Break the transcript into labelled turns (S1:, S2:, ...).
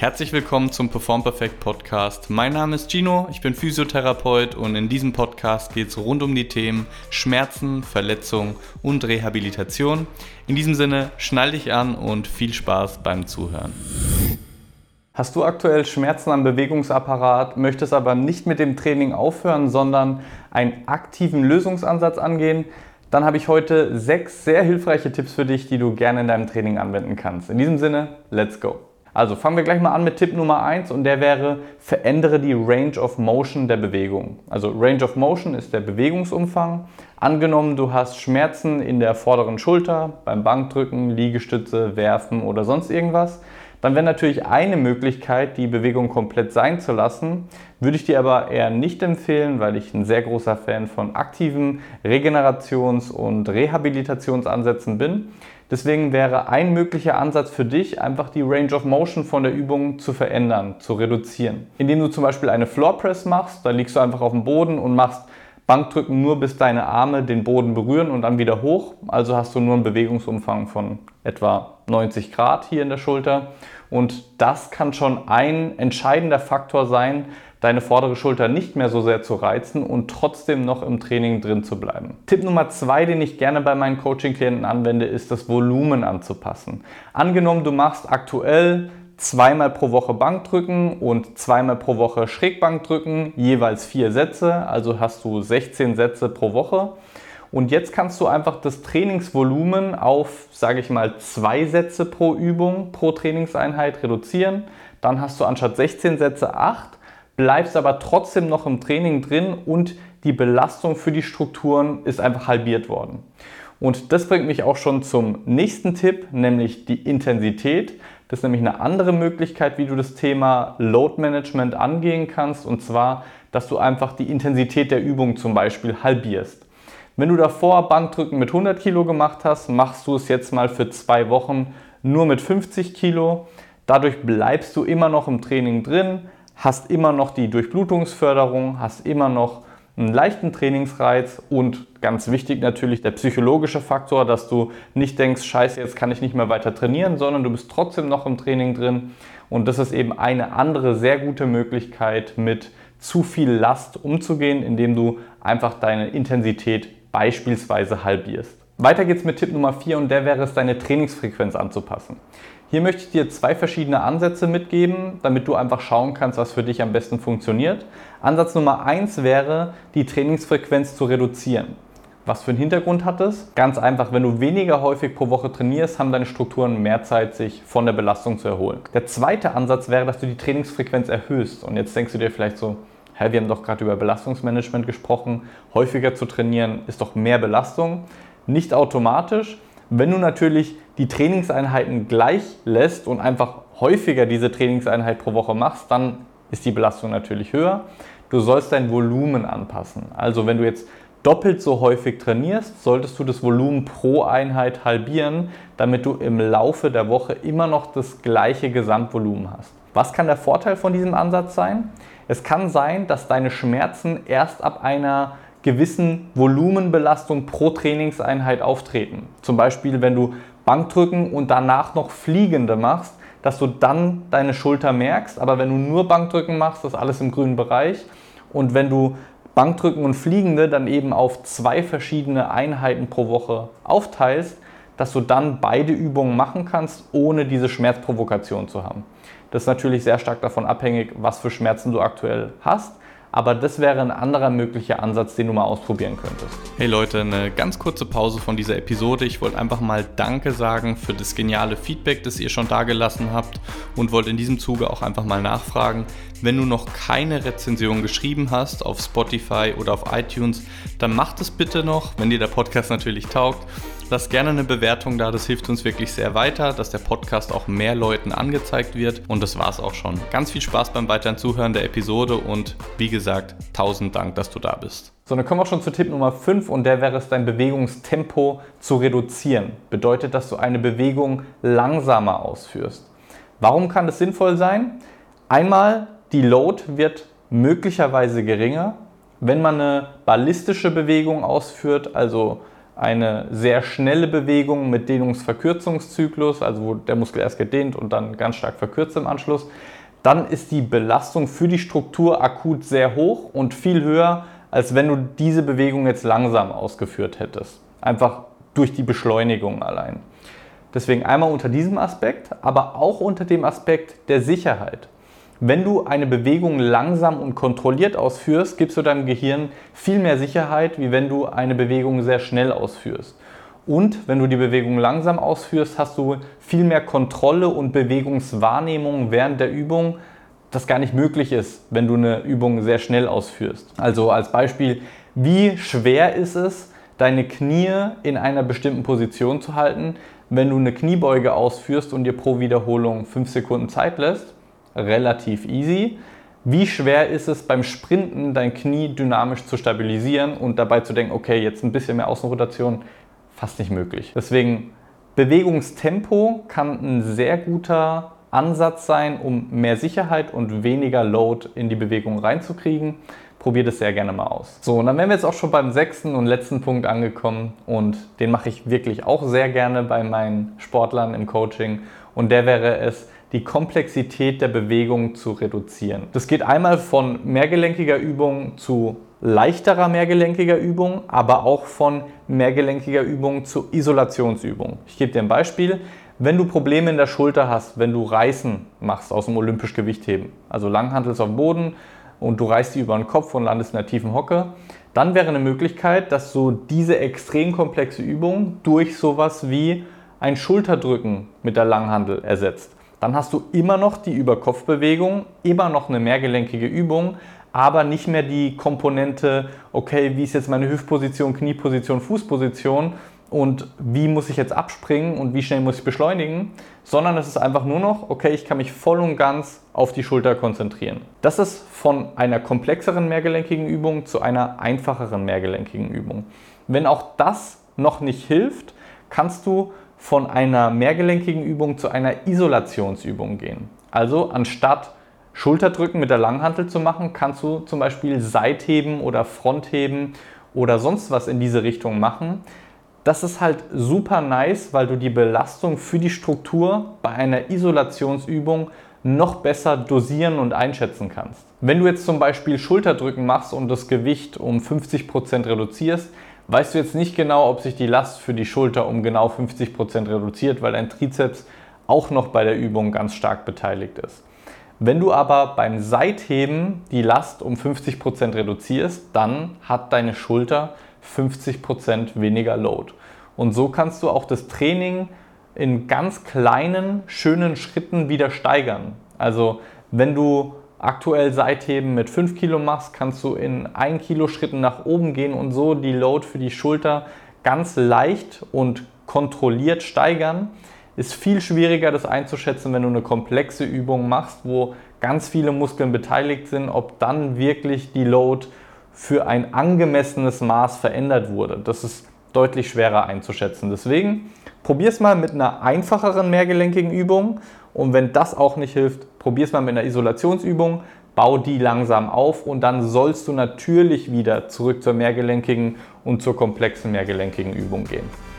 S1: Herzlich willkommen zum Perform Perfect Podcast. Mein Name ist Gino, ich bin Physiotherapeut und in diesem Podcast geht es rund um die Themen Schmerzen, Verletzung und Rehabilitation. In diesem Sinne, schnall dich an und viel Spaß beim Zuhören.
S2: Hast du aktuell Schmerzen am Bewegungsapparat, möchtest aber nicht mit dem Training aufhören, sondern einen aktiven Lösungsansatz angehen? Dann habe ich heute sechs sehr hilfreiche Tipps für dich, die du gerne in deinem Training anwenden kannst. In diesem Sinne, let's go! Also fangen wir gleich mal an mit Tipp Nummer 1 und der wäre, verändere die Range of Motion der Bewegung. Also Range of Motion ist der Bewegungsumfang. Angenommen, du hast Schmerzen in der vorderen Schulter beim Bankdrücken, Liegestütze, Werfen oder sonst irgendwas, dann wäre natürlich eine Möglichkeit, die Bewegung komplett sein zu lassen. Würde ich dir aber eher nicht empfehlen, weil ich ein sehr großer Fan von aktiven Regenerations- und Rehabilitationsansätzen bin. Deswegen wäre ein möglicher Ansatz für dich, einfach die Range of Motion von der Übung zu verändern, zu reduzieren. Indem du zum Beispiel eine Floor Press machst, da liegst du einfach auf dem Boden und machst Bankdrücken nur bis deine Arme den Boden berühren und dann wieder hoch. Also hast du nur einen Bewegungsumfang von etwa 90 Grad hier in der Schulter. Und das kann schon ein entscheidender Faktor sein, deine vordere Schulter nicht mehr so sehr zu reizen und trotzdem noch im Training drin zu bleiben. Tipp Nummer zwei, den ich gerne bei meinen Coaching-Klienten anwende, ist das Volumen anzupassen. Angenommen, du machst aktuell zweimal pro Woche Bankdrücken und zweimal pro Woche Schrägbankdrücken, jeweils vier Sätze, also hast du 16 Sätze pro Woche. Und jetzt kannst du einfach das Trainingsvolumen auf, sage ich mal, zwei Sätze pro Übung pro Trainingseinheit reduzieren. Dann hast du anstatt 16 Sätze 8 bleibst aber trotzdem noch im Training drin und die Belastung für die Strukturen ist einfach halbiert worden. Und das bringt mich auch schon zum nächsten Tipp, nämlich die Intensität. Das ist nämlich eine andere Möglichkeit, wie du das Thema Load Management angehen kannst. Und zwar, dass du einfach die Intensität der Übung zum Beispiel halbierst. Wenn du davor Bankdrücken mit 100 Kilo gemacht hast, machst du es jetzt mal für zwei Wochen nur mit 50 Kilo. Dadurch bleibst du immer noch im Training drin, hast immer noch die Durchblutungsförderung, hast immer noch einen leichten Trainingsreiz und ganz wichtig natürlich der psychologische Faktor, dass du nicht denkst, scheiße, jetzt kann ich nicht mehr weiter trainieren, sondern du bist trotzdem noch im Training drin. Und das ist eben eine andere sehr gute Möglichkeit, mit zu viel Last umzugehen, indem du einfach deine Intensität beispielsweise halbierst. Weiter geht's mit Tipp Nummer 4 und der wäre es, deine Trainingsfrequenz anzupassen. Hier möchte ich dir zwei verschiedene Ansätze mitgeben, damit du einfach schauen kannst, was für dich am besten funktioniert. Ansatz Nummer eins wäre, die Trainingsfrequenz zu reduzieren. Was für einen Hintergrund hat es? Ganz einfach, wenn du weniger häufig pro Woche trainierst, haben deine Strukturen mehr Zeit, sich von der Belastung zu erholen. Der zweite Ansatz wäre, dass du die Trainingsfrequenz erhöhst. Und jetzt denkst du dir vielleicht so, hä, wir haben doch gerade über Belastungsmanagement gesprochen. Häufiger zu trainieren ist doch mehr Belastung. Nicht automatisch. Wenn du natürlich die Trainingseinheiten gleich lässt und einfach häufiger diese Trainingseinheit pro Woche machst, dann ist die Belastung natürlich höher. Du sollst dein Volumen anpassen. Also wenn du jetzt doppelt so häufig trainierst, solltest du das Volumen pro Einheit halbieren, damit du im Laufe der Woche immer noch das gleiche Gesamtvolumen hast. Was kann der Vorteil von diesem Ansatz sein? Es kann sein, dass deine Schmerzen erst ab einer gewissen Volumenbelastung pro Trainingseinheit auftreten. Zum Beispiel, wenn du Bankdrücken und danach noch Fliegende machst, dass du dann deine Schulter merkst. Aber wenn du nur Bankdrücken machst, ist alles im grünen Bereich. Und wenn du Bankdrücken und Fliegende dann eben auf zwei verschiedene Einheiten pro Woche aufteilst, dass du dann beide Übungen machen kannst, ohne diese Schmerzprovokation zu haben. Das ist natürlich sehr stark davon abhängig, was für Schmerzen du aktuell hast. Aber das wäre ein anderer möglicher Ansatz, den du mal ausprobieren könntest.
S1: Hey Leute, eine ganz kurze Pause von dieser Episode. Ich wollte einfach mal Danke sagen für das geniale Feedback, das ihr schon dagelassen habt und wollte in diesem Zuge auch einfach mal nachfragen, wenn du noch keine Rezension geschrieben hast auf Spotify oder auf iTunes, dann mach das bitte noch, wenn dir der Podcast natürlich taugt. Lass gerne eine Bewertung da, das hilft uns wirklich sehr weiter, dass der Podcast auch mehr Leuten angezeigt wird. Und das war's auch schon. Ganz viel Spaß beim weiteren Zuhören der Episode und wie gesagt, tausend Dank, dass du da bist.
S2: So, dann kommen wir schon zu Tipp Nummer 5 und der wäre es, dein Bewegungstempo zu reduzieren. Bedeutet, dass du eine Bewegung langsamer ausführst. Warum kann das sinnvoll sein? Einmal, die Load wird möglicherweise geringer. Wenn man eine ballistische Bewegung ausführt, also eine sehr schnelle Bewegung mit Dehnungsverkürzungszyklus, also wo der Muskel erst gedehnt und dann ganz stark verkürzt im Anschluss, dann ist die Belastung für die Struktur akut sehr hoch und viel höher, als wenn du diese Bewegung jetzt langsam ausgeführt hättest. Einfach durch die Beschleunigung allein. Deswegen einmal unter diesem Aspekt, aber auch unter dem Aspekt der Sicherheit. Wenn du eine Bewegung langsam und kontrolliert ausführst, gibst du deinem Gehirn viel mehr Sicherheit, wie wenn du eine Bewegung sehr schnell ausführst. Und wenn du die Bewegung langsam ausführst, hast du viel mehr Kontrolle und Bewegungswahrnehmung während der Übung, das gar nicht möglich ist, wenn du eine Übung sehr schnell ausführst. Also als Beispiel, wie schwer ist es, deine Knie in einer bestimmten Position zu halten, wenn du eine Kniebeuge ausführst und dir pro Wiederholung 5 Sekunden Zeit lässt? Relativ easy. Wie schwer ist es beim Sprinten, dein Knie dynamisch zu stabilisieren und dabei zu denken, okay, jetzt ein bisschen mehr Außenrotation? Fast nicht möglich. Deswegen Bewegungstempo kann ein sehr guter Ansatz sein, um mehr Sicherheit und weniger Load in die Bewegung reinzukriegen. Probiert es sehr gerne mal aus. So, und dann wären wir jetzt auch schon beim sechsten und letzten Punkt angekommen und den mache ich wirklich auch sehr gerne bei meinen Sportlern im Coaching und der wäre es, die Komplexität der Bewegung zu reduzieren. Das geht einmal von mehrgelenkiger Übung zu leichterer mehrgelenkiger Übung, aber auch von mehrgelenkiger Übung zu Isolationsübung. Ich gebe dir ein Beispiel. Wenn du Probleme in der Schulter hast, wenn du Reißen machst aus dem olympisch Gewichtheben, also Langhantelst auf dem Boden und du reißt die über den Kopf und landest in der tiefen Hocke, dann wäre eine Möglichkeit, dass du diese extrem komplexe Übung durch sowas wie ein Schulterdrücken mit der Langhandel ersetzt dann hast du immer noch die Überkopfbewegung, immer noch eine mehrgelenkige Übung, aber nicht mehr die Komponente, okay, wie ist jetzt meine Hüftposition, Knieposition, Fußposition und wie muss ich jetzt abspringen und wie schnell muss ich beschleunigen, sondern es ist einfach nur noch, okay, ich kann mich voll und ganz auf die Schulter konzentrieren. Das ist von einer komplexeren mehrgelenkigen Übung zu einer einfacheren mehrgelenkigen Übung. Wenn auch das noch nicht hilft, kannst du von einer mehrgelenkigen Übung zu einer Isolationsübung gehen. Also anstatt Schulterdrücken mit der Langhantel zu machen, kannst du zum Beispiel Seitheben oder Frontheben oder sonst was in diese Richtung machen. Das ist halt super nice, weil du die Belastung für die Struktur bei einer Isolationsübung noch besser dosieren und einschätzen kannst. Wenn du jetzt zum Beispiel Schulterdrücken machst und das Gewicht um 50% reduzierst, weißt du jetzt nicht genau, ob sich die Last für die Schulter um genau 50% reduziert, weil dein Trizeps auch noch bei der Übung ganz stark beteiligt ist. Wenn du aber beim Seitheben die Last um 50% reduzierst, dann hat deine Schulter 50% weniger Load. Und so kannst du auch das Training in ganz kleinen, schönen Schritten wieder steigern. Also wenn du aktuell Seitheben mit 5 Kilo machst, kannst du in 1 Kilo Schritten nach oben gehen und so die Load für die Schulter ganz leicht und kontrolliert steigern. Ist viel schwieriger, das einzuschätzen, wenn du eine komplexe Übung machst, wo ganz viele Muskeln beteiligt sind, ob dann wirklich die Load für ein angemessenes Maß verändert wurde. Das ist deutlich schwerer einzuschätzen. Deswegen probier es mal mit einer einfacheren mehrgelenkigen Übung und wenn das auch nicht hilft, probier es mal mit einer Isolationsübung, bau die langsam auf und dann sollst du natürlich wieder zurück zur mehrgelenkigen und zur komplexen mehrgelenkigen Übung gehen.